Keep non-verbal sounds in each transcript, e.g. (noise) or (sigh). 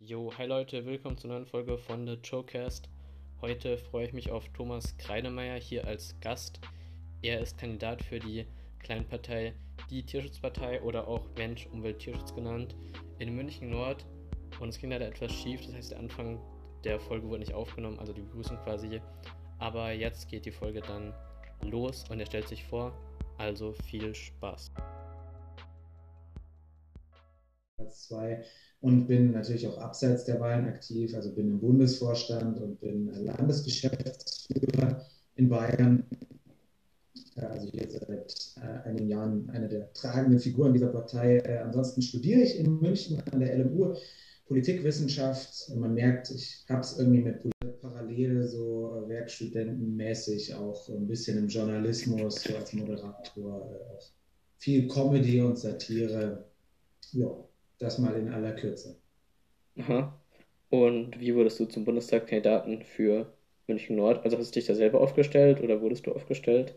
Jo, hi Leute, willkommen zur neuen Folge von The Showcast. Heute freue ich mich auf Thomas Kreinemeyer hier als Gast. Er ist Kandidat für die Kleinpartei Die Tierschutzpartei oder auch Mensch, Umwelt, Tierschutz genannt in München Nord. Und es ging leider etwas schief, das heißt, der Anfang der Folge wurde nicht aufgenommen, also die Begrüßung quasi. Aber jetzt geht die Folge dann los und er stellt sich vor. Also viel Spaß. Zwei und bin natürlich auch abseits der Wahlen aktiv, also bin im Bundesvorstand und bin Landesgeschäftsführer in Bayern. Also hier seit äh, einigen Jahren eine der tragenden Figuren dieser Partei. Äh, ansonsten studiere ich in München an der LMU Politikwissenschaft. Man merkt, ich habe es irgendwie mit parallel so äh, werkstudentenmäßig auch ein bisschen im Journalismus, so als Moderator, viel Comedy und Satire. Ja, das mal in aller Kürze. Aha. Und wie wurdest du zum Bundestagskandidaten für München Nord? Also hast du dich da selber aufgestellt oder wurdest du aufgestellt?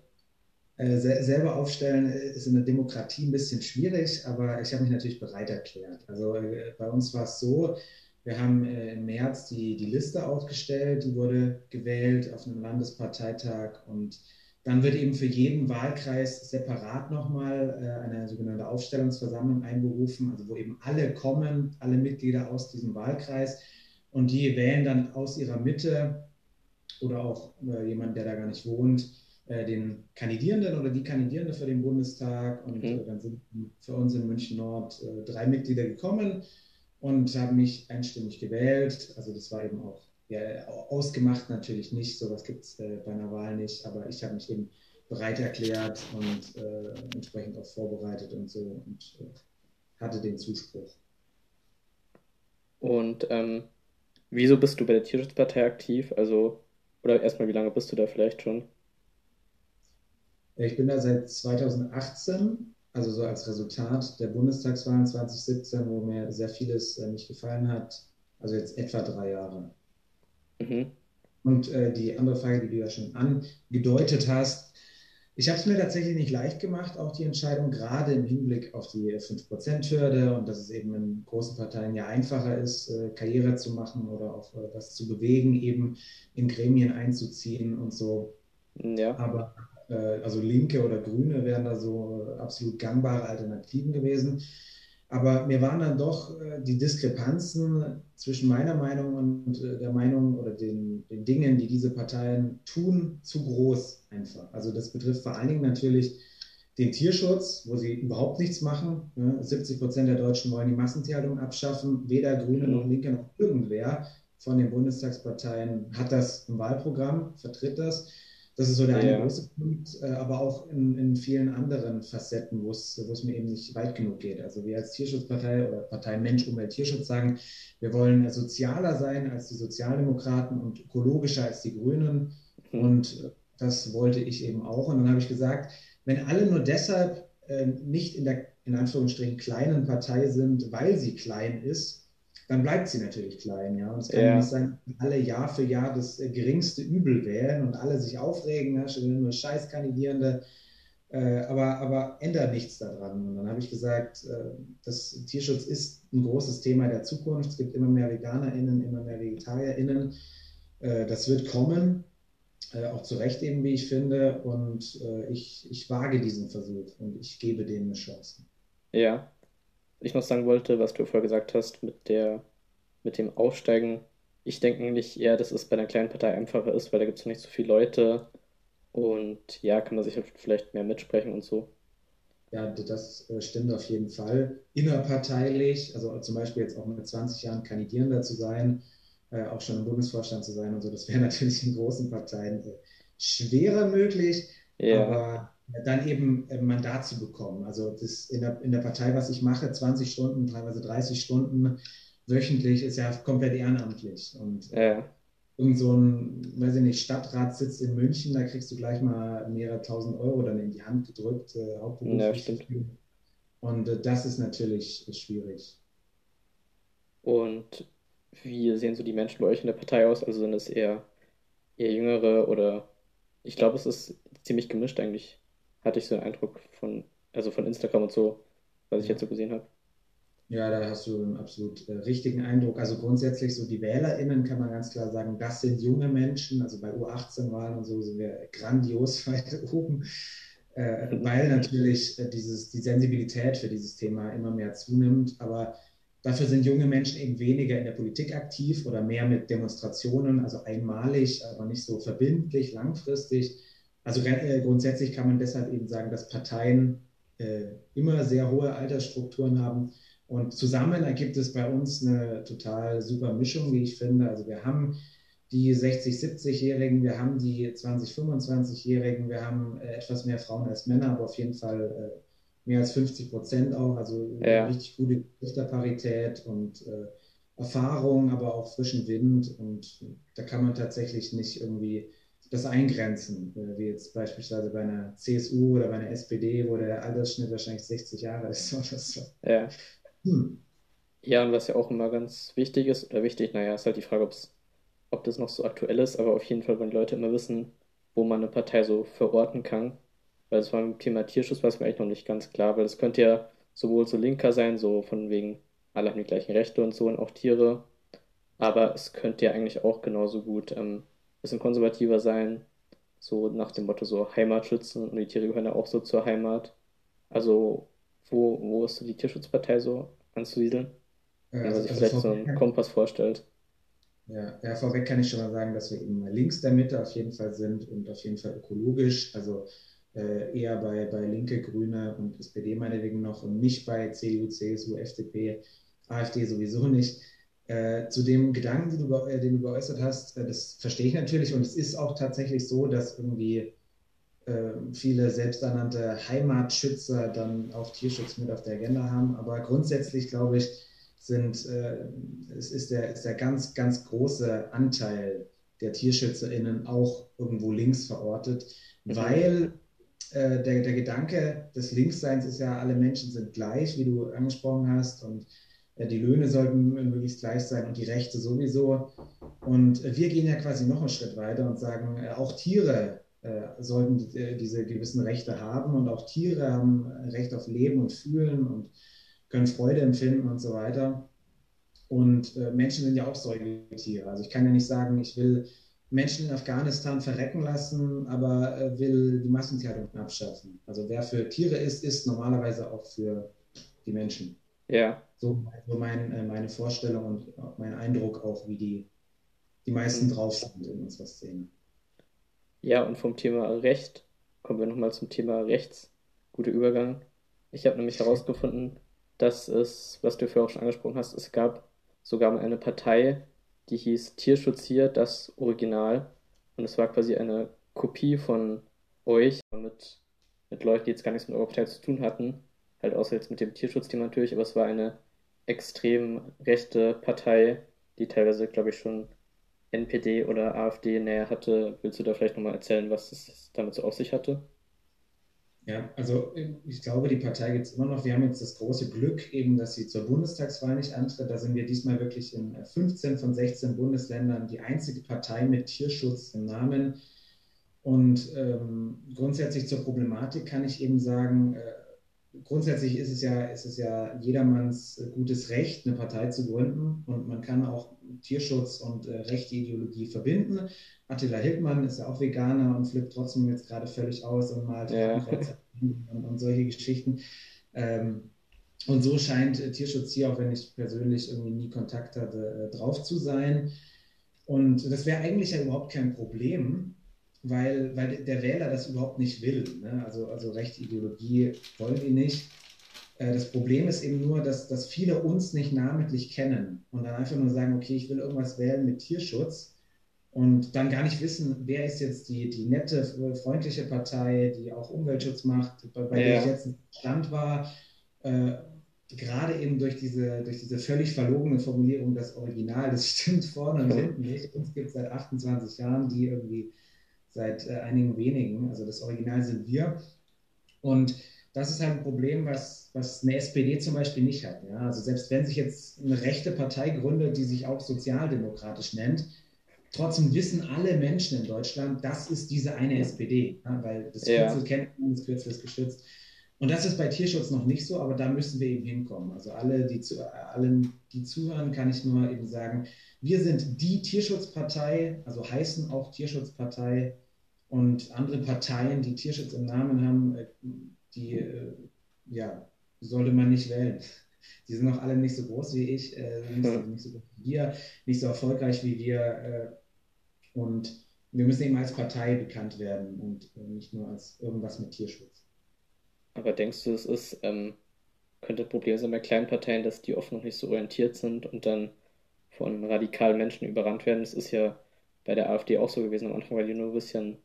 Äh, selber aufstellen ist in der Demokratie ein bisschen schwierig, aber ich habe mich natürlich bereit erklärt. Also äh, bei uns war es so, wir haben äh, im März die, die Liste aufgestellt, die wurde gewählt auf einem Landesparteitag und dann wird eben für jeden Wahlkreis separat nochmal äh, eine sogenannte Aufstellungsversammlung einberufen, also wo eben alle kommen, alle Mitglieder aus diesem Wahlkreis und die wählen dann aus ihrer Mitte oder auch äh, jemand, der da gar nicht wohnt, äh, den Kandidierenden oder die Kandidierende für den Bundestag. Und mhm. dann sind für uns in München Nord drei Mitglieder gekommen und haben mich einstimmig gewählt. Also das war eben auch ja, ausgemacht natürlich nicht, sowas gibt es äh, bei einer Wahl nicht, aber ich habe mich eben bereit erklärt und äh, entsprechend auch vorbereitet und so und äh, hatte den Zuspruch. Und ähm, wieso bist du bei der Tierschutzpartei aktiv? Also, oder erstmal, wie lange bist du da vielleicht schon? Ich bin da seit 2018, also so als Resultat der Bundestagswahlen 2017, wo mir sehr vieles äh, nicht gefallen hat. Also jetzt etwa drei Jahre. Mhm. Und äh, die andere Frage, die du ja schon angedeutet hast, ich habe es mir tatsächlich nicht leicht gemacht, auch die Entscheidung, gerade im Hinblick auf die 5%-Hürde und dass es eben in großen Parteien ja einfacher ist, äh, Karriere zu machen oder auch äh, was zu bewegen, eben in Gremien einzuziehen und so. Ja. Aber äh, also Linke oder Grüne wären da so absolut gangbare Alternativen gewesen. Aber mir waren dann doch äh, die Diskrepanzen zwischen meiner Meinung und äh, der Meinung oder den, den Dingen, die diese Parteien tun, zu groß einfach. Also das betrifft vor allen Dingen natürlich den Tierschutz, wo sie überhaupt nichts machen. 70 Prozent der Deutschen wollen die Massentierhaltung abschaffen. Weder Grüne noch Linke noch irgendwer von den Bundestagsparteien hat das im Wahlprogramm, vertritt das. Das ist so der ja. eine große Punkt, äh, aber auch in, in vielen anderen Facetten, wo es, wo es mir eben nicht weit genug geht. Also wir als Tierschutzpartei oder Partei Mensch, Umwelt, Tierschutz sagen, wir wollen sozialer sein als die Sozialdemokraten und ökologischer als die Grünen. Mhm. Und das wollte ich eben auch. Und dann habe ich gesagt, wenn alle nur deshalb äh, nicht in der in Anführungsstrichen kleinen Partei sind, weil sie klein ist, dann bleibt sie natürlich klein. Ja? Und es kann ja. nicht sein, dass alle Jahr für Jahr das äh, geringste Übel wählen und alle sich aufregen, ja? schon nur Scheißkandidierende, äh, aber, aber ändert nichts daran. Und dann habe ich gesagt, äh, das Tierschutz ist ein großes Thema der Zukunft. Es gibt immer mehr VeganerInnen, immer mehr VegetarierInnen. Äh, das wird kommen. Äh, auch zu Recht eben, wie ich finde. Und äh, ich, ich wage diesen Versuch und ich gebe denen eine Chance. Ja, ich noch sagen wollte, was du vorher gesagt hast mit der, mit dem Aufsteigen. Ich denke eigentlich eher, dass es bei einer kleinen Partei einfacher ist, weil da gibt es nicht so viele Leute und ja, kann man sich halt vielleicht mehr mitsprechen und so. Ja, das äh, stimmt auf jeden Fall. Innerparteilich, also zum Beispiel jetzt auch mit 20 Jahren Kandidierender zu sein, äh, auch schon im Bundesvorstand zu sein und so, das wäre (laughs) natürlich in großen Parteien äh, schwerer möglich. Ja. Aber dann eben ein Mandat zu bekommen. Also das in der, in der Partei, was ich mache, 20 Stunden, teilweise 30 Stunden wöchentlich, ist ja komplett ehrenamtlich. Und ja. irgend so ein, weiß ich nicht, Stadtrat sitzt in München, da kriegst du gleich mal mehrere tausend Euro dann in die Hand gedrückt, äh, hauptberuflich. Ja, Und äh, das ist natürlich schwierig. Und wie sehen so die Menschen bei euch in der Partei aus? Also sind es eher, eher jüngere oder ich glaube, es ist ziemlich gemischt eigentlich hatte ich so einen Eindruck von, also von Instagram und so, was ich jetzt so gesehen habe. Ja, da hast du einen absolut äh, richtigen Eindruck. Also grundsätzlich so die WählerInnen kann man ganz klar sagen, das sind junge Menschen. Also bei U18-Wahlen und so sind wir grandios (laughs) weit oben, äh, weil natürlich äh, dieses, die Sensibilität für dieses Thema immer mehr zunimmt. Aber dafür sind junge Menschen eben weniger in der Politik aktiv oder mehr mit Demonstrationen, also einmalig, aber nicht so verbindlich, langfristig. Also äh, grundsätzlich kann man deshalb eben sagen, dass Parteien äh, immer sehr hohe Altersstrukturen haben und zusammen ergibt es bei uns eine total super Mischung, wie ich finde. Also wir haben die 60-, 70-Jährigen, wir haben die 20-, 25-Jährigen, wir haben äh, etwas mehr Frauen als Männer, aber auf jeden Fall äh, mehr als 50 Prozent auch. Also ja. richtig gute Geschlechterparität und äh, Erfahrung, aber auch frischen Wind. Und da kann man tatsächlich nicht irgendwie das eingrenzen, wie jetzt beispielsweise bei einer CSU oder bei einer SPD, wo der Altersschnitt wahrscheinlich 60 Jahre ist (laughs) oder so. Ja. Hm. Ja, und was ja auch immer ganz wichtig ist, oder wichtig, naja, ist halt die Frage, ob's, ob das noch so aktuell ist, aber auf jeden Fall wollen die Leute immer wissen, wo man eine Partei so verorten kann. Weil es beim Thema Tierschutz war es mir eigentlich noch nicht ganz klar, weil es könnte ja sowohl so linker sein, so von wegen, alle haben die gleichen Rechte und so und auch Tiere. Aber es könnte ja eigentlich auch genauso gut ähm, bisschen konservativer sein, so nach dem Motto so Heimat schützen und die Tiere gehören ja auch so zur Heimat. Also wo, wo ist so die Tierschutzpartei so anzusiedeln? Wenn man sich also vielleicht so einen Kompass vorstellt. Ja, ja, vorweg kann ich schon mal sagen, dass wir eben links der Mitte auf jeden Fall sind und auf jeden Fall ökologisch, also äh, eher bei, bei Linke, Grüne und SPD meinetwegen noch und nicht bei CDU, CSU, FDP, AfD sowieso nicht. Äh, zu dem Gedanken, den du, äh, den du geäußert hast, äh, das verstehe ich natürlich und es ist auch tatsächlich so, dass irgendwie äh, viele selbsternannte Heimatschützer dann auch Tierschutz mit auf der Agenda haben. Aber grundsätzlich glaube ich, sind, äh, es ist der, ist der ganz, ganz große Anteil der TierschützerInnen auch irgendwo links verortet, mhm. weil äh, der, der Gedanke des Linksseins ist ja, alle Menschen sind gleich, wie du angesprochen hast, und die Löhne sollten möglichst gleich sein und die Rechte sowieso. Und wir gehen ja quasi noch einen Schritt weiter und sagen, äh, auch Tiere äh, sollten äh, diese gewissen Rechte haben und auch Tiere haben Recht auf Leben und Fühlen und können Freude empfinden und so weiter. Und äh, Menschen sind ja auch Säugetiere. Also ich kann ja nicht sagen, ich will Menschen in Afghanistan verrecken lassen, aber äh, will die Massentierhaltung abschaffen. Also wer für Tiere ist, ist normalerweise auch für die Menschen. Ja. So, so mein, äh, meine Vorstellung und mein Eindruck auch, wie die, die meisten drauf sind in unserer Szene. Ja, und vom Thema Recht kommen wir nochmal zum Thema Rechts. Guter Übergang. Ich habe nämlich herausgefunden, dass es, was du vorher auch schon angesprochen hast, es gab sogar mal eine Partei, die hieß Tierschutz hier, das Original. Und es war quasi eine Kopie von euch mit, mit Leuten, die jetzt gar nichts mit eurer Partei zu tun hatten. Halt außer jetzt mit dem Tierschutzthema natürlich, aber es war eine extrem rechte Partei, die teilweise, glaube ich, schon NPD oder AfD näher hatte. Willst du da vielleicht nochmal erzählen, was es damit so auf sich hatte? Ja, also ich glaube, die Partei gibt es immer noch. Wir haben jetzt das große Glück, eben, dass sie zur Bundestagswahl nicht antritt. Da sind wir diesmal wirklich in 15 von 16 Bundesländern die einzige Partei mit Tierschutz im Namen. Und ähm, grundsätzlich zur Problematik kann ich eben sagen, äh, grundsätzlich ist es ja, ist es ja jedermanns gutes Recht, eine Partei zu gründen und man kann auch Tierschutz und äh, rechte Ideologie verbinden. Attila Hildmann ist ja auch Veganer und flippt trotzdem jetzt gerade völlig aus und malt ja. (laughs) und, und, solche Geschichten. Ähm, und so scheint Tierschutz hier, auch wenn ich persönlich irgendwie nie Kontakt hatte, äh, drauf zu sein. Und das wäre eigentlich ja überhaupt kein Problem, weil, weil der Wähler das überhaupt nicht will. Ne? Also, also rechte Ideologie wollen die nicht. Äh, das Problem ist eben nur, dass, dass viele uns nicht namentlich kennen und dann einfach nur sagen, okay, ich will irgendwas wählen mit Tierschutz und dann gar nicht wissen, wer ist jetzt die, die nette, freundliche Partei, die auch Umweltschutz macht, bei, bei ja. der ich jetzt im Stand war. Äh, gerade eben durch diese, durch diese völlig verlogene Formulierung, das Original, das stimmt vorne und hinten nicht. Uns gibt es seit 28 Jahren, die irgendwie seit äh, einigen wenigen. Also das Original sind wir. Und das ist halt ein Problem, was, was eine SPD zum Beispiel nicht hat. Ja? Also selbst wenn sich jetzt eine rechte Partei gründet, die sich auch sozialdemokratisch nennt, trotzdem wissen alle Menschen in Deutschland, das ist diese eine SPD, ja? weil das Kürzel ja. kennt man, das Kürzel ist geschützt. Und das ist bei Tierschutz noch nicht so, aber da müssen wir eben hinkommen. Also alle, die, zu, allen, die zuhören, kann ich nur eben sagen, wir sind die Tierschutzpartei, also heißen auch Tierschutzpartei und andere Parteien, die Tierschutz im Namen haben, äh, die äh, ja, sollte man nicht wählen. Die sind noch alle nicht so groß wie ich, äh, nicht, so, nicht, so, groß wie wir, nicht so erfolgreich wie wir. Und wir müssen eben als Partei bekannt werden und nicht nur als irgendwas mit Tierschutz. Aber denkst du, es ist, ähm, könnte ein Problem sein bei kleinen Parteien, dass die oft noch nicht so orientiert sind und dann von radikalen Menschen überrannt werden? Das ist ja bei der AfD auch so gewesen. Am Anfang war die nur ein bisschen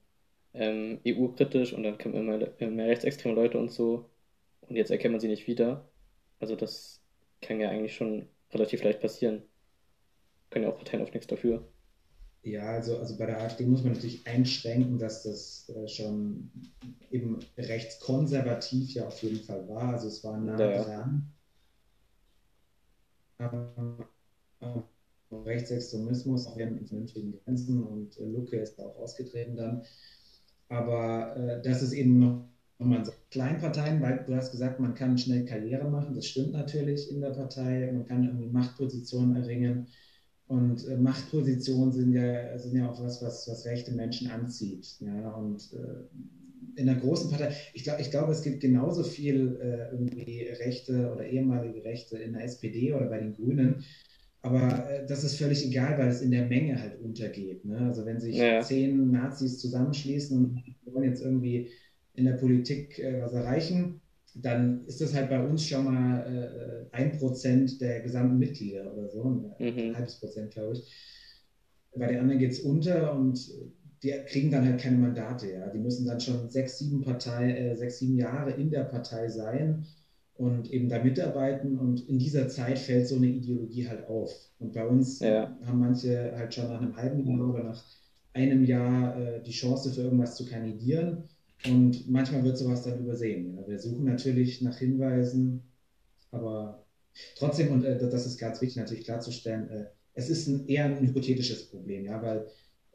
ähm, EU-kritisch und dann kamen immer, mehr rechtsextreme Leute und so. Und jetzt erkennt man sie nicht wieder. Also das kann ja eigentlich schon relativ leicht passieren. Können ja auch Parteien oft nichts dafür. Ja, also, also bei der AfD muss man natürlich einschränken, dass das äh, schon eben rechtskonservativ ja auf jeden Fall war. Also es war nah ja. dran. Aber Rechtsextremismus auch in vernünftigen Grenzen und äh, Lucke ist da auch ausgetreten dann. Aber äh, das ist eben noch man sagt, Kleinparteien, weil du hast gesagt, man kann schnell Karriere machen, das stimmt natürlich in der Partei, man kann irgendwie Machtpositionen erringen und äh, Machtpositionen sind ja, sind ja auch was, was, was rechte Menschen anzieht. Ja? Und äh, in der großen Partei, ich glaube, ich glaub, es gibt genauso viel äh, irgendwie Rechte oder ehemalige Rechte in der SPD oder bei den Grünen. Aber äh, das ist völlig egal, weil es in der Menge halt untergeht. Ne? Also wenn sich ja. zehn Nazis zusammenschließen und wollen jetzt irgendwie in der Politik äh, was erreichen, dann ist das halt bei uns schon mal äh, ein Prozent der gesamten Mitglieder oder so, ein mhm. halbes Prozent, glaube ich. Bei den anderen geht es unter und die kriegen dann halt keine Mandate. Ja. Die müssen dann schon sechs, sieben Partei, äh, sechs, sieben Jahre in der Partei sein und eben da mitarbeiten. Und in dieser Zeit fällt so eine Ideologie halt auf. Und bei uns ja. haben manche halt schon nach einem halben Jahr oder nach einem Jahr äh, die Chance für irgendwas zu kandidieren. Und manchmal wird sowas dann übersehen. Ja. Wir suchen natürlich nach Hinweisen, aber trotzdem, und äh, das ist ganz wichtig natürlich klarzustellen, äh, es ist ein, eher ein hypothetisches Problem, ja, weil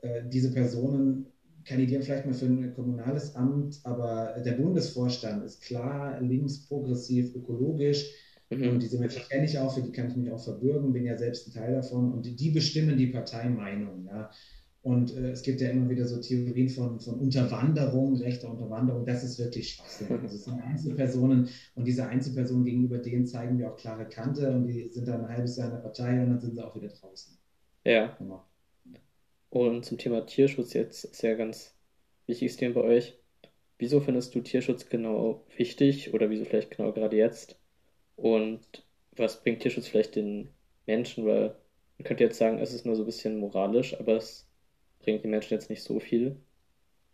äh, diese Personen kandidieren vielleicht mal für ein kommunales Amt, aber der Bundesvorstand ist klar links, progressiv, ökologisch. Mhm. Und diese Menschen kenne ich auch, für die kann ich mich auch verbürgen, bin ja selbst ein Teil davon. Und die, die bestimmen die Parteimeinung. Ja. Und äh, es gibt ja immer wieder so Theorien von, von Unterwanderung, rechter Unterwanderung. Das ist wirklich Schwachsinn. Also es sind Einzelpersonen und diese Einzelpersonen gegenüber denen zeigen wir auch klare Kante und die sind dann ein halbes Jahr in der Partei und dann sind sie auch wieder draußen. Ja. Genau. Und zum Thema Tierschutz jetzt ist ja ganz wichtiges Thema bei euch. Wieso findest du Tierschutz genau wichtig oder wieso vielleicht genau gerade jetzt? Und was bringt Tierschutz vielleicht den Menschen? Weil man könnte jetzt sagen, es ist nur so ein bisschen moralisch, aber es bringt die Menschen jetzt nicht so viel.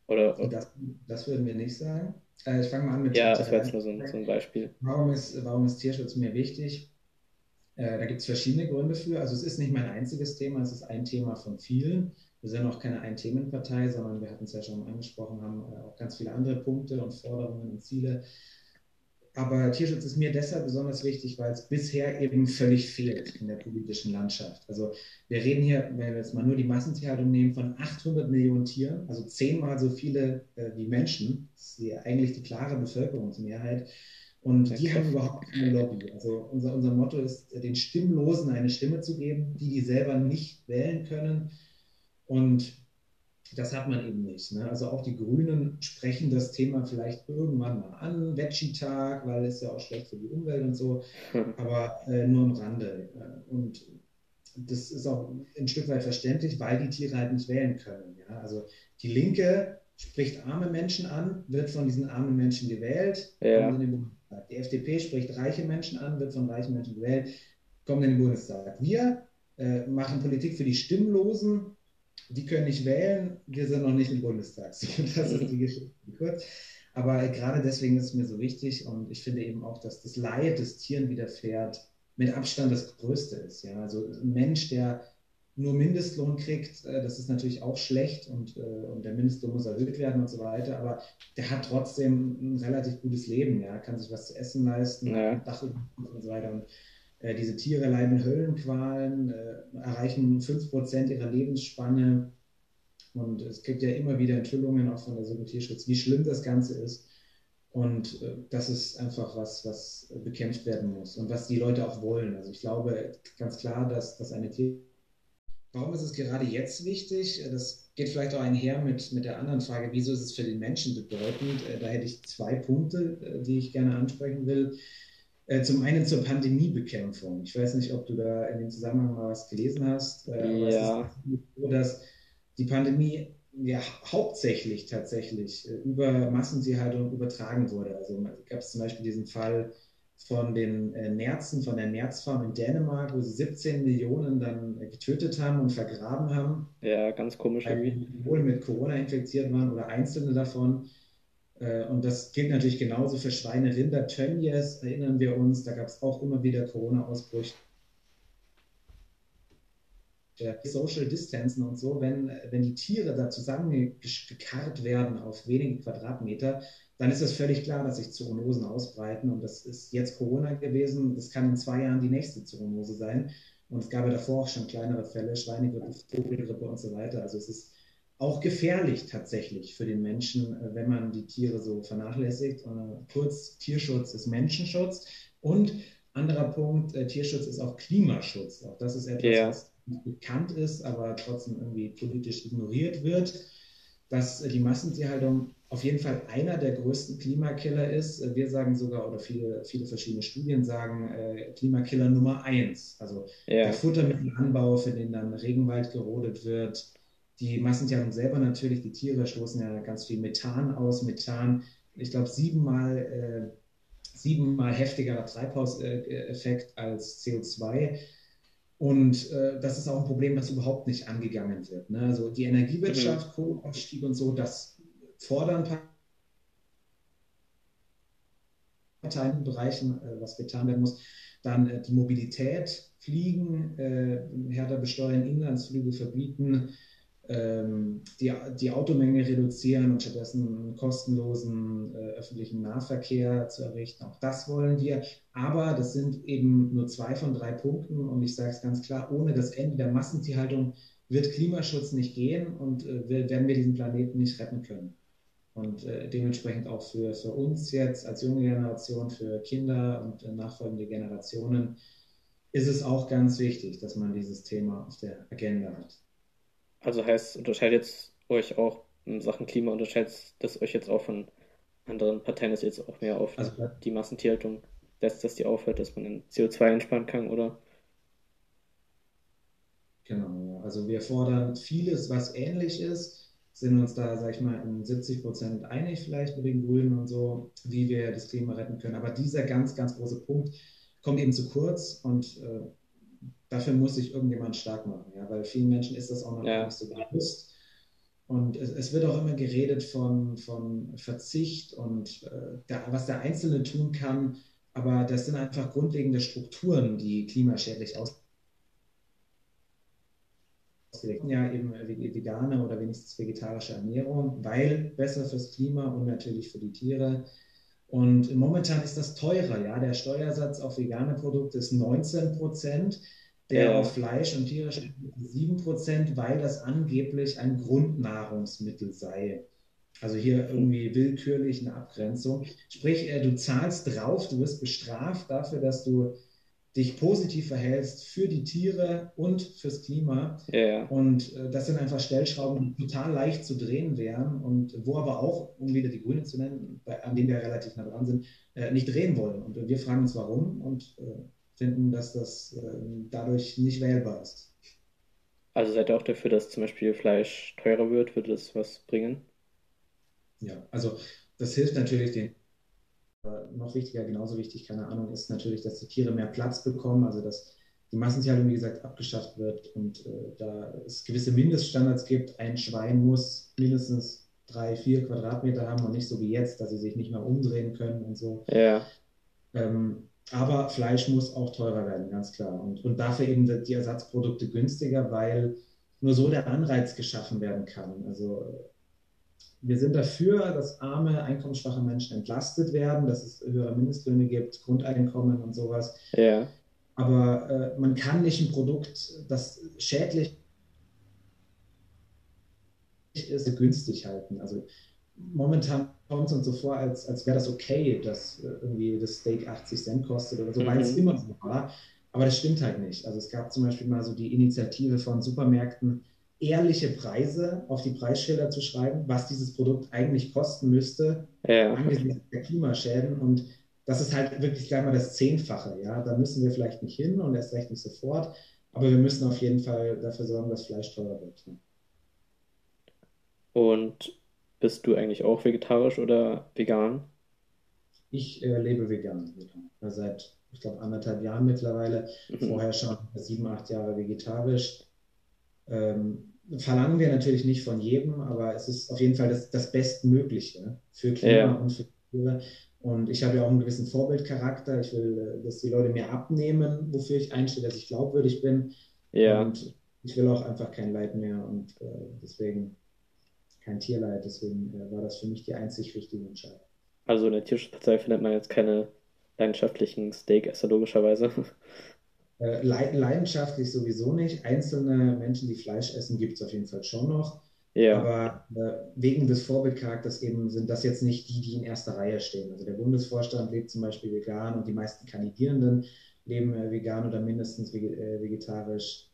Oder, also das, das würden wir nicht sagen. Äh, ich fange mal an mit. Ja, das war jetzt nur so ein, so ein, Beispiel. Warum ist, warum ist Tierschutz mir wichtig? Äh, da gibt es verschiedene Gründe für. Also es ist nicht mein einziges Thema, es ist ein Thema von vielen. Wir sind auch keine Ein-Themen-Partei, sondern wir hatten es ja schon angesprochen, haben äh, auch ganz viele andere Punkte und Forderungen und Ziele. Aber Tierschutz ist mir deshalb besonders wichtig, weil es bisher eben völlig fehlt in der politischen Landschaft. Also wir reden hier, wenn wir jetzt mal nur die Massentierhaltung nehmen, von 800 Millionen Tieren, also zehnmal so viele äh, wie Menschen. Das ist die, eigentlich die klare Bevölkerungsmehrheit. Und die haben überhaupt keine Lobby. Also unser, unser Motto ist, den Stimmlosen eine Stimme zu geben, die die selber nicht wählen können. Und das hat man eben nicht. Ne? Also auch die Grünen sprechen das Thema vielleicht irgendwann mal an, Veggie-Tag, weil es ja auch schlecht für die Umwelt und so, hm. aber äh, nur am Rande. Und das ist auch ein Stück weit verständlich, weil die Tiere halt nicht wählen können. Ja? Also die Linke spricht arme Menschen an, wird von diesen armen Menschen gewählt. Ja. Die FDP spricht reiche Menschen an, wird von reichen Menschen gewählt, kommt in den Bundestag. Wir äh, machen Politik für die Stimmlosen, die können nicht wählen, wir sind noch nicht im Bundestag. (laughs) Das ist die Geschichte kurz. Aber gerade deswegen ist es mir so wichtig und ich finde eben auch, dass das Leid des Tieren widerfährt mit Abstand das Größte ist. Ja? Also ein Mensch, der nur Mindestlohn kriegt, äh, das ist natürlich auch schlecht und, äh, und der Mindestlohn muss erhöht werden und so weiter, aber der hat trotzdem ein relativ gutes Leben, ja, kann sich was zu essen leisten, ja. Dach und so weiter. Und äh, diese Tiere leiden Höllenqualen, äh, erreichen 5% ihrer Lebensspanne. Und es gibt ja immer wieder Enthüllungen auch von der Tierschutz, wie schlimm das Ganze ist. Und äh, das ist einfach was, was bekämpft werden muss und was die Leute auch wollen. Also ich glaube ganz klar, dass, dass eine Tier. Warum ist es gerade jetzt wichtig? Das geht vielleicht auch einher mit, mit der anderen Frage, wieso ist es für den Menschen bedeutend? Äh, da hätte ich zwei Punkte, äh, die ich gerne ansprechen will. Zum einen zur Pandemiebekämpfung. Ich weiß nicht, ob du da in dem Zusammenhang mal was gelesen hast. Ja. so, dass die Pandemie ja, hauptsächlich tatsächlich äh, über Massentierhaltung übertragen wurde. Also gab es zum Beispiel diesen Fall von den äh, Nerzen, von der Nerzfarm in Dänemark, wo sie 17 Millionen dann getötet haben und vergraben haben. Ja, ganz komisch irgendwie. Wohl mit Corona infiziert waren oder einzelne davon. Äh, und das gilt natürlich genauso für Schweine, Rinder, Tönnies, erinnern wir uns, da gab es auch immer wieder Corona-Ausbrüche Social Distancen und so, wenn, wenn die Tiere da zusammengekarrt werden auf wenige Quadratmeter, dann ist es völlig klar, dass sich Zoonosen ausbreiten. Und das ist jetzt Corona gewesen. Das kann in zwei Jahren die nächste Zoonose sein. Und es gab ja davor auch schon kleinere Fälle, Schweinegrippe, Vogelgrippe und so weiter. Also es ist auch gefährlich tatsächlich für den Menschen, äh, wenn man die Tiere so vernachlässigt. Und kurz, Tierschutz ist Menschenschutz. Und anderer Punkt, äh, Tierschutz ist auch Klimaschutz. Auch das ist etwas, yeah. was bekannt ist, aber trotzdem irgendwie politisch ignoriert wird, dass die Massentierhaltung auf jeden Fall einer der größten Klimakiller ist. Wir sagen sogar, oder viele, viele verschiedene Studien sagen, äh, Klimakiller Nummer eins. Also ja. der Futtermittelanbau, für den dann Regenwald gerodet wird. Die Massentierhaltung selber natürlich, die Tiere stoßen ja ganz viel Methan aus. Methan, ich glaube, siebenmal, äh, siebenmal heftigerer Treibhauseffekt als CO2. Und äh, das ist auch ein Problem, das überhaupt nicht angegangen wird. Ne? Also die Energiewirtschaft, mhm. Kohleausstieg und so, das fordern Parteienbereichen, äh, was getan werden muss. Dann äh, die Mobilität, Fliegen, äh, härter besteuern, Inlandsflüge verbieten, ähm, die, die Automenge reduzieren und stattdessen einen kostenlosen äh, öffentlichen Nahverkehr zu errichten. Auch das wollen wir. Aber das sind eben nur zwei von drei Punkten. Und ich sage es ganz klar, ohne das Ende der Massentierhaltung wird Klimaschutz nicht gehen und äh, werden wir diesen Planeten nicht retten können. Und äh, dementsprechend auch für, für uns jetzt als junge Generation, für Kinder und äh, nachfolgende Generationen ist es auch ganz wichtig, dass man dieses Thema auf der Agenda hat. Also heißt, unterscheidet euch auch in Sachen Klima, unterscheidet das euch jetzt auch von anderen Parteien, dass ihr jetzt auch mehr auf also, die Massentierhaltung lässt, dass die aufhört, dass man den CO2 einsparen kann, oder? Genau, ja. Also wir fordern vieles, was ähnlich ist, sind uns da, sag ich mal, in 70 Prozent einig vielleicht mit den Grünen und so, wie wir das Klima retten können. Aber dieser ganz, ganz große Punkt kommt eben zu kurz und äh, dafür muss sich irgendjemand stark machen, ja, weil vielen Menschen ist das auch noch ja. nicht so bewusst. Und es, es, wird auch immer geredet von, von Verzicht und äh, da, was der Einzelne tun kann, aber das sind einfach grundlegende Strukturen, die klimaschädlich ausgelegt ja eben vegane oder wenigstens vegetarische Ernährung, weil besser fürs Klima und natürlich für die Tiere. Und momentan ist das teurer, ja. Der Steuersatz auf vegane Produkte ist 19 Prozent der ja. auf Fleisch und Tiere steht 7%, weil das angeblich ein Grundnahrungsmittel sei. Also hier irgendwie willkürlich eine Abgrenzung. Sprich, äh, du zahlst drauf, du wirst bestraft dafür, dass du dich positiv verhältst für die Tiere und fürs Klima. Ja. Und äh, das sind einfach Stellschrauben, die total leicht zu drehen wären und wo aber auch, um wieder die Grünen zu nennen, bei, an denen wir relativ nah dran sind, äh, nicht drehen wollen. Und wir fragen uns, warum. Und finden, dass das äh, dadurch nicht wählbar ist. Also seid ihr auch dafür, dass zum Beispiel Fleisch teurer wird? Würde das was bringen? Ja, also das hilft natürlich den. Noch wichtiger, genauso wichtig, keine Ahnung, ist natürlich, dass die Tiere mehr Platz bekommen, also dass die Massentierhaltung, wie gesagt, abgeschafft wird und äh, da es gewisse Mindeststandards gibt. Ein Schwein muss mindestens drei, vier Quadratmeter haben und nicht so wie jetzt, dass sie sich nicht mehr umdrehen können und so. Ja. Ähm, aber Fleisch muss auch teurer werden, ganz klar. Und, und dafür eben die Ersatzprodukte günstiger, weil nur so der Anreiz geschaffen werden kann. Also wir sind dafür, dass arme, einkommensschwache Menschen entlastet werden, dass es höhere Mindestlöhne gibt, Grundeinkommen und sowas. Ja. Aber äh, man kann nicht ein Produkt, das schädlich ist, günstig halten. Also momentan kommt es uns so vor, als, als wäre das okay, dass äh, irgendwie das Steak 80 Cent kostet oder so, mhm. weil es immer so war. Aber das stimmt halt nicht. Also es gab zum Beispiel mal so die Initiative von Supermärkten, ehrliche Preise auf die Preisschilder zu schreiben, was dieses Produkt eigentlich kosten müsste, ja. angesichts der Klimaschäden. Und das ist halt wirklich gleich mal das Zehnfache. Ja, da müssen wir vielleicht nicht hin und erst recht nicht sofort. Aber wir müssen auf jeden Fall dafür sorgen, dass Fleisch teurer wird. Und bist du eigentlich auch vegetarisch oder vegan? Ich äh, lebe vegan. Also seit, ich glaube, anderthalb Jahren mittlerweile. Mhm. Vorher schon sieben, acht Jahre vegetarisch. Ähm, verlangen wir natürlich nicht von jedem, aber es ist auf jeden Fall das, das Bestmögliche für Klima ja. und für Tiere. Und ich habe ja auch einen gewissen Vorbildcharakter. Ich will, äh, dass die Leute mir abnehmen, wofür ich einstehe, dass ich glaubwürdig bin. Ja. Und ich will auch einfach kein Leid mehr und äh, deswegen kein Tierleid. Deswegen äh, war das für mich die einzig richtige Entscheidung. Also in der Tierschutzpartei findet man jetzt keine leidenschaftlichen Steakesser logischerweise. Äh, leidenschaftlich sowieso nicht. Einzelne Menschen, die Fleisch essen, gibt es auf jeden Fall schon noch. Ja. Aber äh, wegen des Vorbildcharakters eben sind das jetzt nicht die, die in erster Reihe stehen. Also der Bundesvorstand lebt zum Beispiel vegan und die meisten Kandidierenden leben äh, vegan oder mindestens vege äh, vegetarisch.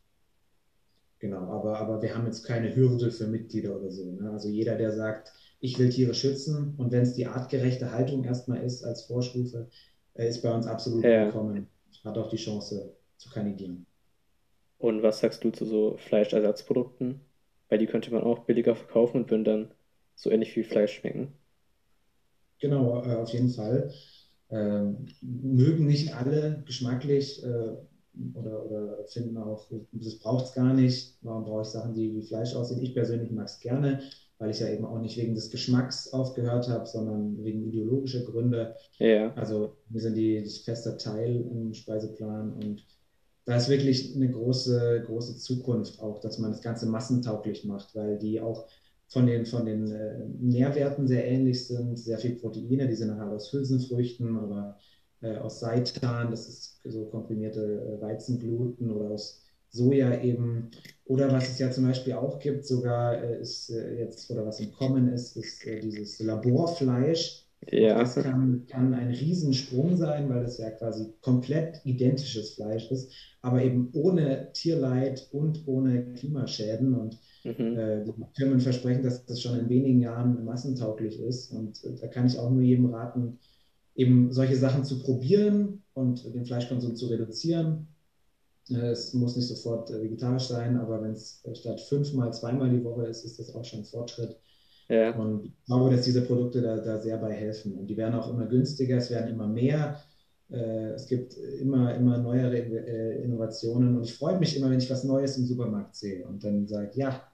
Genau, aber, aber wir haben jetzt keine Hürde für Mitglieder oder so. Ne? Also jeder, der sagt, ich will Tiere schützen und wenn es die artgerechte Haltung erstmal ist als Vorstufe, äh, ist bei uns absolut ja. willkommen. Hat auch die Chance zu kandidieren. Und was sagst du zu so Fleischersatzprodukten? weil die könnte man auch billiger verkaufen und würden dann so ähnlich wie Fleisch schmecken. Genau, äh, auf jeden Fall. Ähm, mögen nicht alle geschmacklich äh, oder, oder finden auch, das braucht es gar nicht. Warum brauche ich Sachen, die wie Fleisch aussehen? Ich persönlich mag es gerne, weil ich ja eben auch nicht wegen des Geschmacks aufgehört habe, sondern wegen ideologischer Gründe. Ja. Also wir sind die, das fester Teil im Speiseplan und da ist wirklich eine große, große Zukunft auch, dass man das Ganze massentauglich macht, weil die auch von den, von den äh, Nährwerten sehr ähnlich sind, sehr viel Proteine, die sind halt aus Hülsenfrüchten oder äh, aus Seitan, das ist so komprimierte äh, Weizengluten oder aus Soja eben. Oder was es ja zum Beispiel auch gibt, sogar äh, ist äh, jetzt, oder was im Kommen ist, ist äh, dieses Laborfleisch ja. Das kann, kann ein Riesensprung sein, weil das ja quasi komplett identisches Fleisch ist, aber eben ohne Tierleid und ohne Klimaschäden. Und mhm. äh, die Firmen versprechen, dass das schon in wenigen Jahren massentauglich ist. Und äh, da kann ich auch nur jedem raten, eben solche Sachen zu probieren und den Fleischkonsum zu reduzieren. Es muss nicht sofort äh, vegetarisch sein, aber wenn es statt fünfmal zweimal die Woche ist, ist das auch schon ein Fortschritt. Ja. Und ich glaube, dass diese Produkte da, da sehr bei helfen. Und die werden auch immer günstiger, es werden immer mehr. Äh, es gibt immer, immer neuere äh, Innovationen. Und ich freue mich immer, wenn ich was Neues im Supermarkt sehe und dann sage, ja,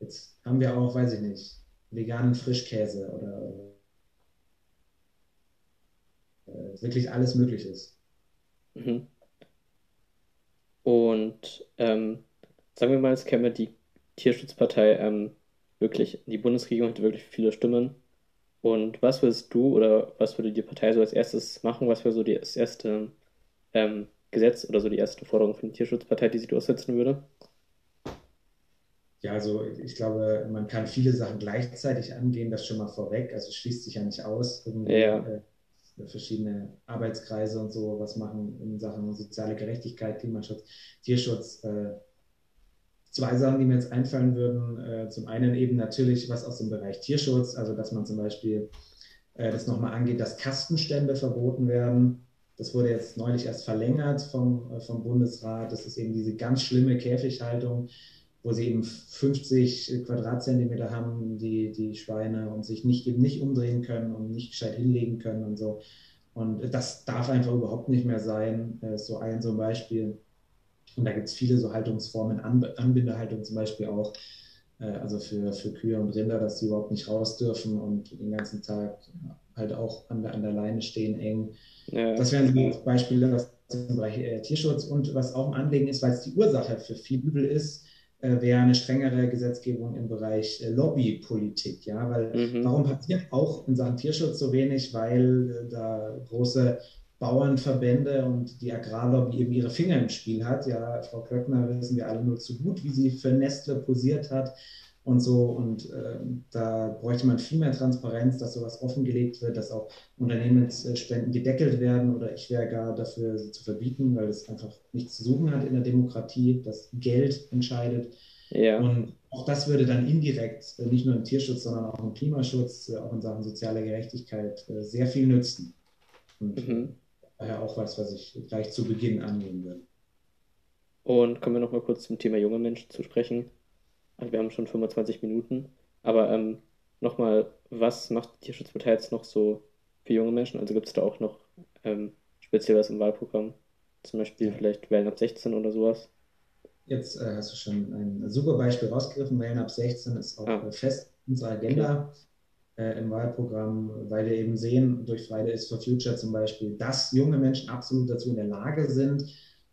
jetzt haben wir auch, weiß ich nicht, veganen Frischkäse oder äh, wirklich alles möglich ist. Mhm. Und ähm, sagen wir mal, es käme die Tierschutzpartei ähm, wirklich, die Bundesregierung hat wirklich viele Stimmen. Und was würdest du oder was würde die Partei so als erstes machen? Was wäre so das erste ähm, Gesetz oder so die erste Forderung von der Tierschutzpartei, die sie durchsetzen würde? Ja, also ich glaube, man kann viele Sachen gleichzeitig angehen, das schon mal vorweg. Also schließt sich ja nicht aus, irgendwie ja. äh, verschiedene Arbeitskreise und so was machen in Sachen soziale Gerechtigkeit, Klimaschutz, Tierschutz. Äh, zwei Sachen, die mir jetzt einfallen würden. Äh, zum einen eben natürlich was aus dem Bereich Tierschutz, also dass man zum Beispiel äh, das nochmal angeht, dass Kastenstände verboten werden. Das wurde jetzt neulich erst verlängert vom, äh, vom Bundesrat. Das ist eben diese ganz schlimme Käfighaltung, wo sie eben 50 Quadratzentimeter haben, die, die Schweine, und sich nicht, eben nicht umdrehen können und nicht gescheit hinlegen können und so. Und das darf einfach überhaupt nicht mehr sein. So ein so ein Beispiel. Und da gibt es viele so Haltungsformen, Anbindehaltung zum Beispiel auch, äh, also für, für Kühe und Rinder, dass sie überhaupt nicht raus dürfen und den ganzen Tag halt auch an der, an der Leine stehen eng. Ja. Das wären so Beispiele aus dem Bereich äh, Tierschutz. Und was auch ein Anliegen ist, weil es die Ursache für viel Übel ist, äh, wäre eine strengere Gesetzgebung im Bereich äh, Lobbypolitik. Ja, weil mhm. warum passiert auch in Sachen Tierschutz so wenig? Weil äh, da große Bauernverbände und die Agrarlobby eben ihre Finger im Spiel hat. Ja, Frau Klöckner wissen wir alle nur zu gut, wie sie für Nestle posiert hat. und so. Und äh, da bräuchte man viel mehr Transparenz, dass sowas offengelegt wird, dass auch Unternehmensspenden gedeckelt werden oder ich wäre gar dafür, sie zu verbieten, weil es einfach nichts zu suchen hat in der Demokratie, dass Geld entscheidet. Ja. Und auch das würde dann indirekt, äh, nicht nur im Tierschutz, sondern auch im Klimaschutz, äh, auch in Sachen sozialer Gerechtigkeit äh, sehr viel nützen. Und mhm. Daher auch was, was ich gleich zu Beginn annehmen würde. Und kommen wir noch mal kurz zum Thema junge Menschen zu sprechen. Wir haben schon 25 Minuten, aber ähm, nochmal, was macht die Tierschutzpartei jetzt noch so für junge Menschen? Also gibt es da auch noch ähm, speziell was im Wahlprogramm? Zum Beispiel ja. vielleicht Wählen ab 16 oder sowas? Jetzt äh, hast du schon ein super Beispiel rausgegriffen. Wählen ab 16 ist auch ah. fest unsere Agenda okay. Äh, im Wahlprogramm, weil wir eben sehen, durch Fridays for Future zum Beispiel, dass junge Menschen absolut dazu in der Lage sind,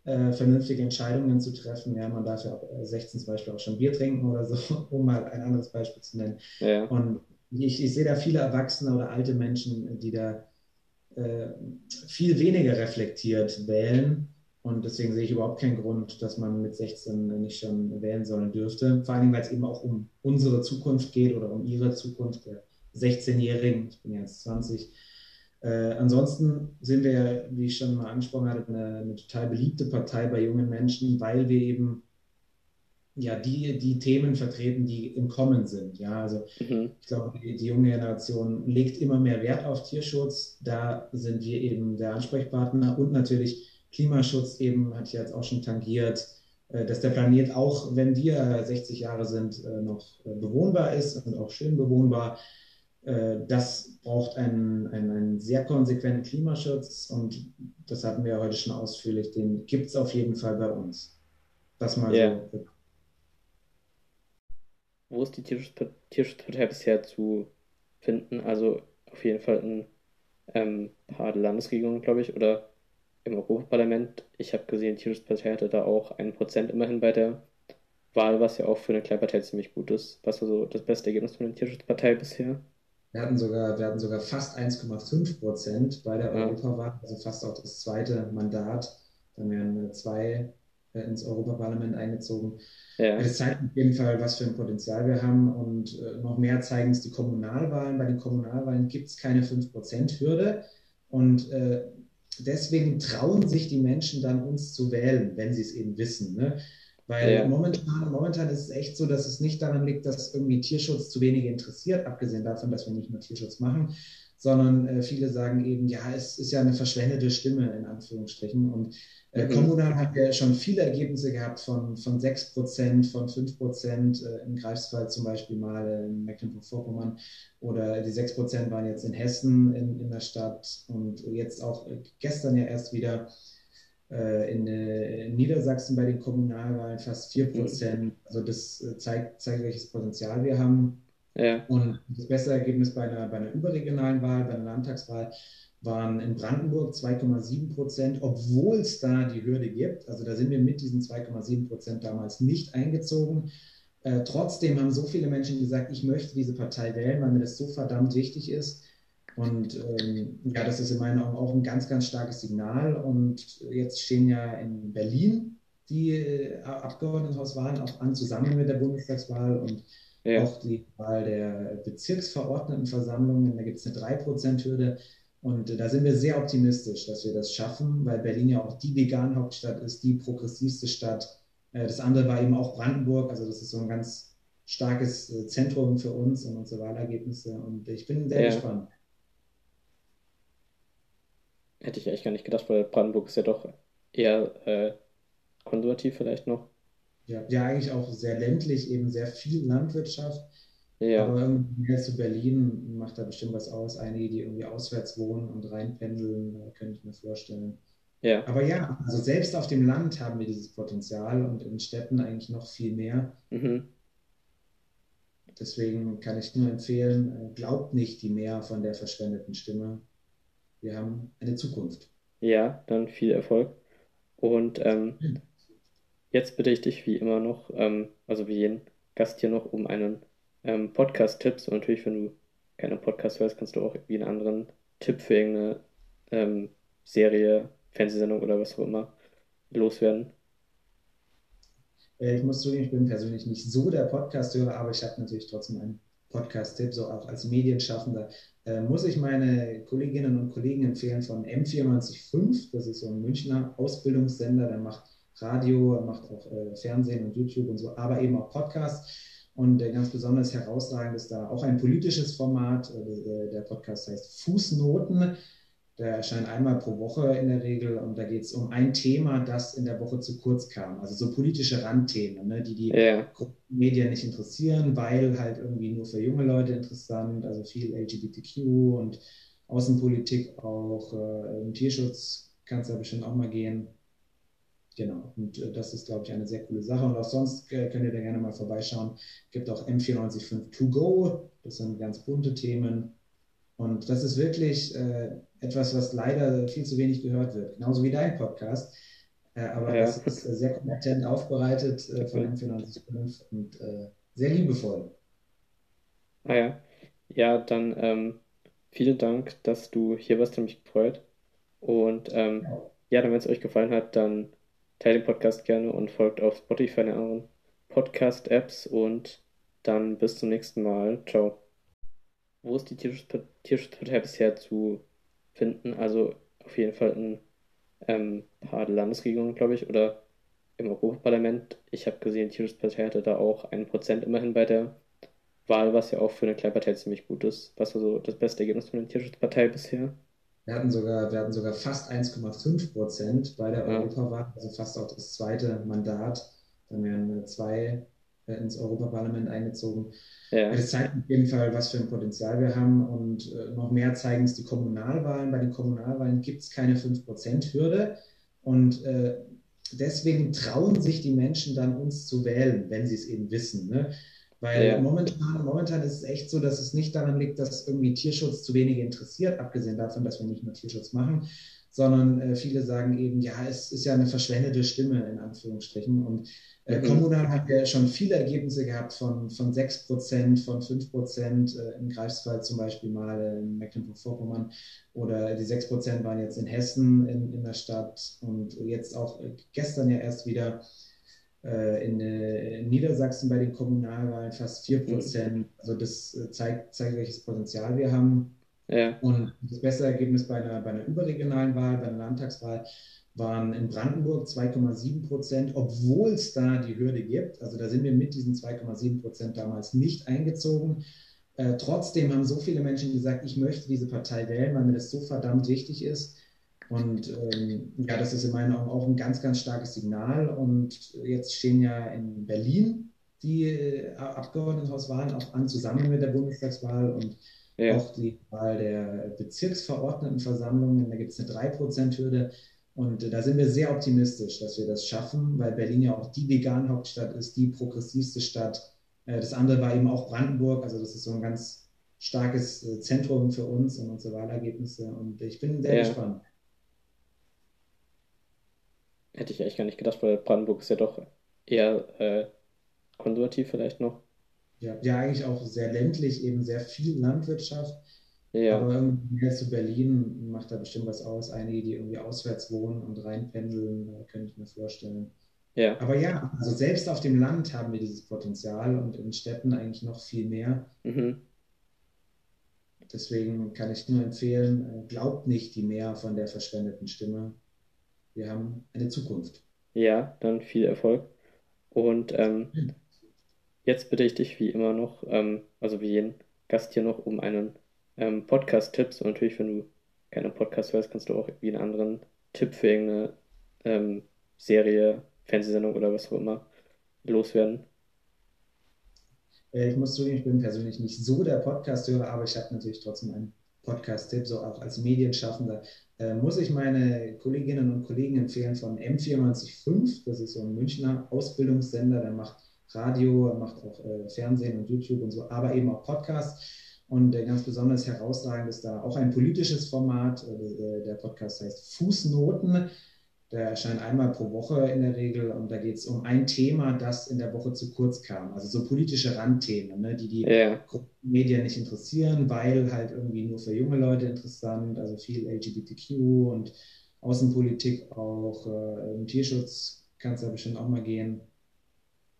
äh, vernünftige Entscheidungen zu treffen. Ja, man darf ja ab 16 zum Beispiel auch schon Bier trinken oder so, (laughs) um mal ein anderes Beispiel zu nennen. Ja. Und ich, ich, sehe da viele Erwachsene oder alte Menschen, die da äh, viel weniger reflektiert wählen. Und deswegen sehe ich überhaupt keinen Grund, dass man mit 16 nicht schon wählen sollen dürfte. Vor allem, weil es eben auch um unsere Zukunft geht oder um ihre Zukunft der 16-Jährigen. Ich bin jetzt 20 äh, ansonsten sind wir, wie ich schon mal angesprochen hatte, eine, eine, total beliebte Partei bei jungen Menschen, weil wir eben ja die, die Themen vertreten, die im Kommen sind. Ja, also mhm. ich glaube, die, die, junge Generation legt immer mehr Wert auf Tierschutz. Da sind wir eben der Ansprechpartner und natürlich Klimaschutz eben, hatte ich jetzt auch schon tangiert, äh, dass der Planet auch, wenn wir 60 Jahre sind, äh, noch bewohnbar ist und auch schön bewohnbar. Äh, das braucht einen, einen, einen, sehr konsequenten Klimaschutz und das hatten wir heute schon ausführlich. Den gibt es auf jeden Fall bei uns. Das mal yeah. so. Wo ist die Tierschutzpartei bisher zu finden? Also auf jeden Fall in ähm, paar Landesregierungen, glaube ich, oder im Europaparlament. Ich habe gesehen, die Tierschutzpartei hatte da auch ein Prozent immerhin bei der Wahl, was ja auch für eine Kleinpartei ziemlich gut ist. Was war so das beste Ergebnis von der Tierschutzpartei bisher? Wir hatten sogar, wir hatten sogar fast 1,5 Prozent bei der. Europawahl, also fast auch das zweite Mandat. Dann wären zwei äh, ins Europaparlament eingezogen. Ja. Das zeigt auf jeden Fall, was für ein Potenzial wir haben. Und äh, noch mehr zeigen es die Kommunalwahlen. Bei den Kommunalwahlen gibt es keine 5%-Hürde. Und äh, deswegen trauen sich die Menschen dann, uns zu wählen, wenn sie es eben wissen. Ne? Weil ja. momentan, momentan ist es echt so, dass es nicht daran liegt, dass irgendwie Tierschutz zu wenige interessiert, abgesehen davon, dass wir nicht nur Tierschutz machen, sondern äh, viele sagen eben, ja, es ist ja eine verschwendete Stimme in Anführungsstrichen. Und äh, mhm. Kommunal hat ja schon viele Ergebnisse gehabt von, von 6 Prozent, von 5 Prozent, äh, im Greifswald zum Beispiel mal in Mecklenburg-Vorpommern. Oder die 6 Prozent waren jetzt in Hessen in, in der Stadt und jetzt auch äh, gestern ja erst wieder in, in, Niedersachsen bei den Kommunalwahlen fast 4 Prozent. Mhm. Also das äh, zeigt, zeigt, welches Potenzial wir haben. Ja. Und das beste Ergebnis bei einer, bei einer überregionalen Wahl, bei einer Landtagswahl, waren in Brandenburg 2,7 Prozent, obwohl es da die Hürde gibt. Also da sind wir mit diesen 2,7 Prozent damals nicht eingezogen. Äh, trotzdem haben so viele Menschen gesagt, ich möchte diese Partei wählen, weil mir das so verdammt wichtig ist. Und ähm, ja, das ist in meinen Augen auch ein ganz, ganz starkes Signal. Und jetzt stehen ja in Berlin die äh, Abgeordnetenhauswahlen auch an, zusammen mit der Bundestagswahl und ja. auch die Wahl der Bezirksverordnetenversammlungen. Da gibt es eine 3%-Hürde. Und da sind wir sehr optimistisch, dass wir das schaffen, weil Berlin ja auch die Vegan-Hauptstadt ist, die progressivste Stadt. Äh, das andere war eben auch Brandenburg. Also das ist so ein ganz starkes äh, Zentrum für uns und unsere Wahlergebnisse. Und ich bin sehr ja. gespannt. Hätte ich eigentlich gar nicht gedacht, weil Brandenburg ist ja doch eher äh, konservativ vielleicht noch. Ja, ja, eigentlich auch sehr ländlich, eben sehr viel Landwirtschaft. Ja. Aber irgendwie mehr zu Berlin macht da bestimmt was aus. Einige, die irgendwie auswärts wohnen und reinpendeln, äh, könnte ich mir vorstellen. Ja. Aber ja, also selbst auf dem Land haben wir dieses Potenzial und in Städten eigentlich noch viel mehr. Mhm. Deswegen kann ich nur empfehlen, äh, glaubt nicht die mehr von der verschwendeten Stimme wir haben eine Zukunft. Ja, dann viel Erfolg. Und ähm, jetzt bitte ich dich wie immer noch, ähm, also wie jeden Gast hier noch, um einen ähm, Podcast-Tipps. Und natürlich, wenn du keinen Podcast hörst, kannst du auch irgendwie einen anderen Tipp für irgendeine ähm, Serie, Fernsehsendung oder was auch immer loswerden. Äh, ich muss zugeben, ich bin persönlich nicht so der Podcast-Hörer, aber ich habe natürlich trotzdem einen Podcast-Tipp, so auch als Medienschaffender. Äh, muss ich meine Kolleginnen und Kollegen empfehlen von M945, das ist so ein Münchner Ausbildungssender, der macht Radio, macht auch äh, Fernsehen und YouTube und so, aber eben auch Podcasts. Und äh, ganz besonders herausragend ist da auch ein politisches Format. Äh, der Podcast heißt Fußnoten. Der erscheint einmal pro Woche in der Regel und da geht es um ein Thema, das in der Woche zu kurz kam. Also so politische Randthemen, ne, die die ja. Medien nicht interessieren, weil halt irgendwie nur für junge Leute interessant, also viel LGBTQ und Außenpolitik auch, äh, im Tierschutz kann es da bestimmt auch mal gehen. Genau, und äh, das ist, glaube ich, eine sehr coole Sache. Und auch sonst äh, könnt ihr da gerne mal vorbeischauen. Es gibt auch M945 To Go, das sind ganz bunte Themen. Und das ist wirklich äh, etwas, was leider viel zu wenig gehört wird, genauso wie dein Podcast. Äh, aber ja. das ist äh, sehr kompetent aufbereitet äh, von M945 und sehr liebevoll. Ah ja. Ja, dann ähm, vielen Dank, dass du hier warst, hat mich gefreut. Und ähm, ja. ja, dann, wenn es euch gefallen hat, dann teilt den Podcast gerne und folgt auf Spotify und anderen Podcast-Apps und dann bis zum nächsten Mal. Ciao. Wo ist die Tierschutzpartei bisher zu finden? Also auf jeden Fall in ähm, ein paar Landesregierungen, glaube ich, oder im Europaparlament. Ich habe gesehen, die Tierschutzpartei hatte da auch ein Prozent immerhin bei der Wahl, was ja auch für eine Kleinpartei ziemlich gut ist. Was war so das beste Ergebnis von der Tierschutzpartei bisher? Wir hatten sogar, wir hatten sogar fast 1,5 Prozent bei der ja. Europawahl, also fast auch das zweite Mandat. Dann wären zwei ins Europaparlament eingezogen. Ja. Das zeigt auf jeden Fall, was für ein Potenzial wir haben. Und äh, noch mehr zeigen es die Kommunalwahlen. Bei den Kommunalwahlen gibt es keine 5%-Hürde. Und äh, deswegen trauen sich die Menschen dann, uns zu wählen, wenn sie es eben wissen. Ne? Weil ja. momentan, momentan ist es echt so, dass es nicht daran liegt, dass irgendwie Tierschutz zu wenige interessiert, abgesehen davon, dass wir nicht nur Tierschutz machen, sondern äh, viele sagen eben, ja, es ist ja eine verschwendete Stimme in Anführungsstrichen. Und äh, mhm. kommunal haben wir schon viele Ergebnisse gehabt von, von 6 Prozent, von 5 Prozent, äh, im Greifswald zum Beispiel mal in Mecklenburg-Vorpommern oder die 6 Prozent waren jetzt in Hessen in, in der Stadt und jetzt auch äh, gestern ja erst wieder äh, in, äh, in, Niedersachsen bei den Kommunalwahlen fast 4 Prozent. Mhm. Also das zeigt, zeigt, welches Potenzial wir haben. Ja. Und das beste Ergebnis bei einer, bei einer überregionalen Wahl, bei einer Landtagswahl, waren in Brandenburg 2,7 Prozent, obwohl es da die Hürde gibt. Also da sind wir mit diesen 2,7 Prozent damals nicht eingezogen. Äh, trotzdem haben so viele Menschen gesagt, ich möchte diese Partei wählen, weil mir das so verdammt wichtig ist. Und ähm, ja, das ist in meinen Augen auch ein ganz, ganz starkes Signal. Und jetzt stehen ja in Berlin die äh, Abgeordnetenhauswahlen auch an, zusammen mit der Bundestagswahl und ja. auch die Wahl der Bezirksverordnetenversammlungen. Da gibt es eine 3%-Hürde. Und äh, da sind wir sehr optimistisch, dass wir das schaffen, weil Berlin ja auch die Vegan-Hauptstadt ist, die progressivste Stadt. Äh, das andere war eben auch Brandenburg. Also das ist so ein ganz starkes äh, Zentrum für uns und unsere Wahlergebnisse. Und ich bin sehr ja. gespannt. Hätte ich eigentlich gar nicht gedacht, weil Brandenburg ist ja doch eher äh, konservativ vielleicht noch. Ja, ja, eigentlich auch sehr ländlich, eben sehr viel Landwirtschaft. Ja. Aber irgendwie mehr zu Berlin macht da bestimmt was aus. Einige, die irgendwie auswärts wohnen und reinpendeln, könnte ich mir vorstellen. Ja. Aber ja, also selbst auf dem Land haben wir dieses Potenzial und in Städten eigentlich noch viel mehr. Mhm. Deswegen kann ich nur empfehlen, äh, glaubt nicht die mehr von der verschwendeten Stimme wir haben eine Zukunft. Ja, dann viel Erfolg. Und ähm, jetzt bitte ich dich wie immer noch, ähm, also wie jeden Gast hier noch, um einen ähm, Podcast-Tipps. Und natürlich, wenn du keine Podcast hörst, kannst du auch irgendwie einen anderen Tipp für irgendeine ähm, Serie, Fernsehsendung oder was auch immer loswerden. Äh, ich muss zugeben, ich bin persönlich nicht so der Podcast-Hörer, aber ich habe natürlich trotzdem einen Podcast-Tipp, so auch als Medienschaffender äh, muss ich meine Kolleginnen und Kollegen empfehlen von M945. Das ist so ein Münchner Ausbildungssender, der macht Radio, macht auch äh, Fernsehen und YouTube und so, aber eben auch Podcasts. Und äh, ganz besonders herausragend ist da auch ein politisches Format. Äh, der Podcast heißt Fußnoten. Der erscheint einmal pro Woche in der Regel und da geht es um ein Thema, das in der Woche zu kurz kam. Also so politische Randthemen, ne, die die ja. Medien nicht interessieren, weil halt irgendwie nur für junge Leute interessant, also viel LGBTQ und Außenpolitik auch, äh, im Tierschutz kann es da bestimmt auch mal gehen.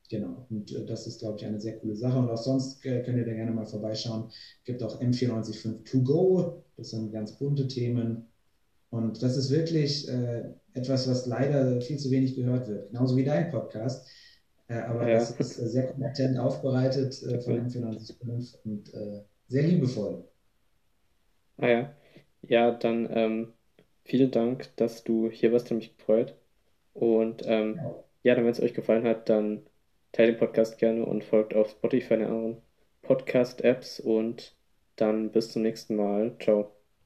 Genau, und äh, das ist, glaube ich, eine sehr coole Sache. Und auch sonst äh, könnt ihr da gerne mal vorbeischauen. Es gibt auch M945 To Go, das sind ganz bunte Themen. Und das ist wirklich äh, etwas, was leider viel zu wenig gehört wird, genauso wie dein Podcast. Äh, aber ja. das ist äh, sehr kompetent aufbereitet äh, von M945 und sehr liebevoll. Ah ja. Ja, dann ähm, vielen Dank, dass du hier warst, hat mich gefreut. Und ähm, ja. ja, dann, wenn es euch gefallen hat, dann teilt den Podcast gerne und folgt auf Spotify und anderen Podcast-Apps und dann bis zum nächsten Mal. Ciao.